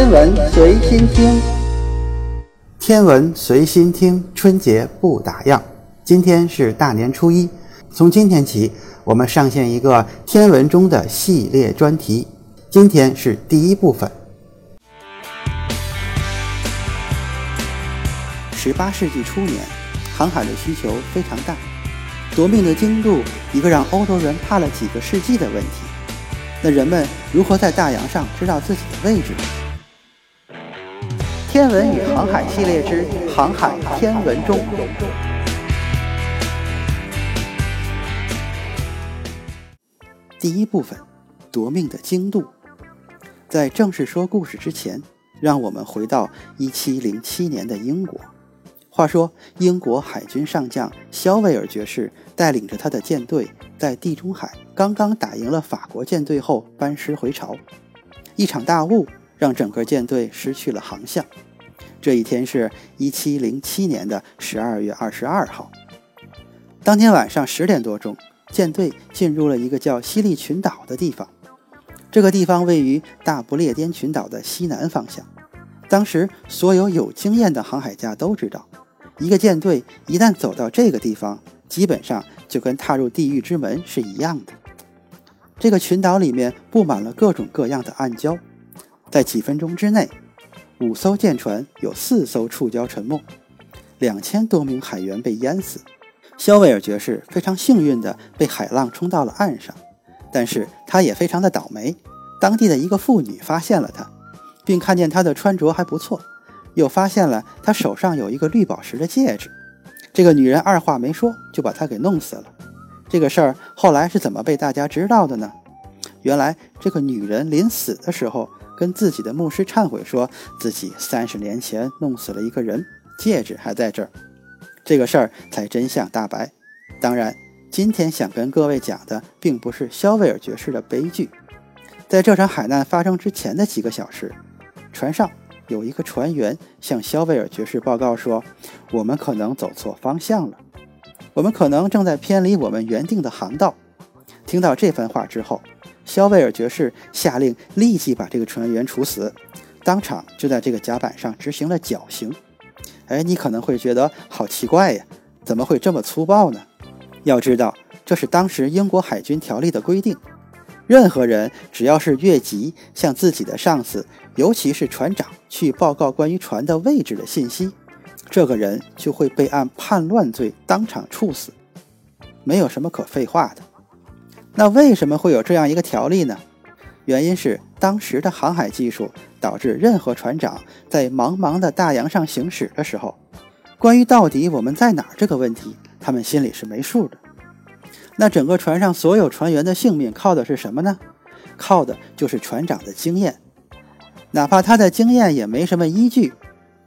天文随心听，天文随心听，春节不打烊。今天是大年初一，从今天起，我们上线一个天文中的系列专题。今天是第一部分。十八世纪初年，航海的需求非常大，夺命的精度，一个让欧洲人怕了几个世纪的问题。那人们如何在大洋上知道自己的位置呢？天文与航海系列之航海天文中。第一部分，夺命的精度。在正式说故事之前，让我们回到一七零七年的英国。话说，英国海军上将肖维尔爵士带领着他的舰队，在地中海刚刚打赢了法国舰队后，班师回朝。一场大雾让整个舰队失去了航向。这一天是一七零七年的十二月二十二号。当天晚上十点多钟，舰队进入了一个叫西利群岛的地方。这个地方位于大不列颠群岛的西南方向。当时，所有有经验的航海家都知道。一个舰队一旦走到这个地方，基本上就跟踏入地狱之门是一样的。这个群岛里面布满了各种各样的暗礁，在几分钟之内，五艘舰船有四艘触礁沉没，两千多名海员被淹死。肖维尔爵士非常幸运地被海浪冲到了岸上，但是他也非常的倒霉。当地的一个妇女发现了他，并看见他的穿着还不错。又发现了他手上有一个绿宝石的戒指，这个女人二话没说就把他给弄死了。这个事儿后来是怎么被大家知道的呢？原来这个女人临死的时候跟自己的牧师忏悔，说自己三十年前弄死了一个人，戒指还在这儿，这个事儿才真相大白。当然，今天想跟各位讲的并不是肖维尔爵士的悲剧，在这场海难发生之前的几个小时，船上。有一个船员向肖维尔爵士报告说：“我们可能走错方向了，我们可能正在偏离我们原定的航道。”听到这番话之后，肖维尔爵士下令立即把这个船员处死，当场就在这个甲板上执行了绞刑。哎，你可能会觉得好奇怪呀，怎么会这么粗暴呢？要知道，这是当时英国海军条例的规定。任何人只要是越级向自己的上司，尤其是船长，去报告关于船的位置的信息，这个人就会被按叛乱罪当场处死。没有什么可废话的。那为什么会有这样一个条例呢？原因是当时的航海技术导致任何船长在茫茫的大洋上行驶的时候，关于到底我们在哪儿这个问题，他们心里是没数的。那整个船上所有船员的性命靠的是什么呢？靠的就是船长的经验，哪怕他的经验也没什么依据。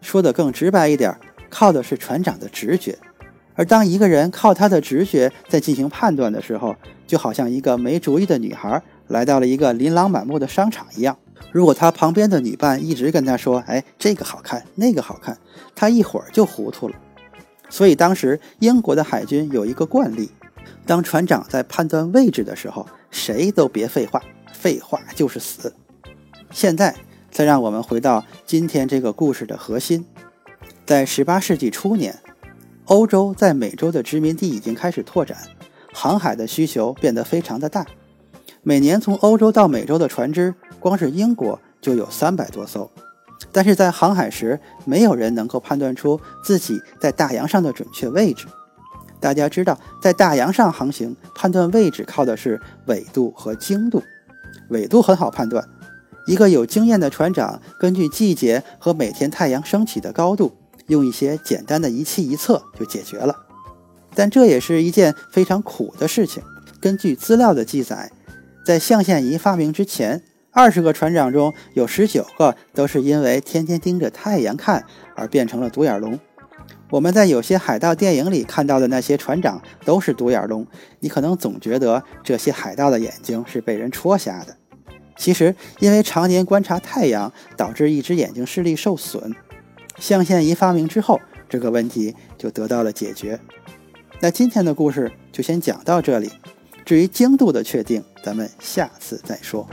说的更直白一点，靠的是船长的直觉。而当一个人靠他的直觉在进行判断的时候，就好像一个没主意的女孩来到了一个琳琅满目的商场一样。如果他旁边的女伴一直跟他说：“哎，这个好看，那个好看”，他一会儿就糊涂了。所以当时英国的海军有一个惯例。当船长在判断位置的时候，谁都别废话，废话就是死。现在再让我们回到今天这个故事的核心，在十八世纪初年，欧洲在美洲的殖民地已经开始拓展，航海的需求变得非常的大。每年从欧洲到美洲的船只，光是英国就有三百多艘。但是在航海时，没有人能够判断出自己在大洋上的准确位置。大家知道，在大洋上航行，判断位置靠的是纬度和经度。纬度很好判断，一个有经验的船长根据季节和每天太阳升起的高度，用一些简单的仪器一测就解决了。但这也是一件非常苦的事情。根据资料的记载，在象限仪发明之前，二十个船长中有十九个都是因为天天盯着太阳看而变成了独眼龙。我们在有些海盗电影里看到的那些船长都是独眼龙，你可能总觉得这些海盗的眼睛是被人戳瞎的。其实，因为常年观察太阳，导致一只眼睛视力受损。象限仪发明之后，这个问题就得到了解决。那今天的故事就先讲到这里，至于精度的确定，咱们下次再说。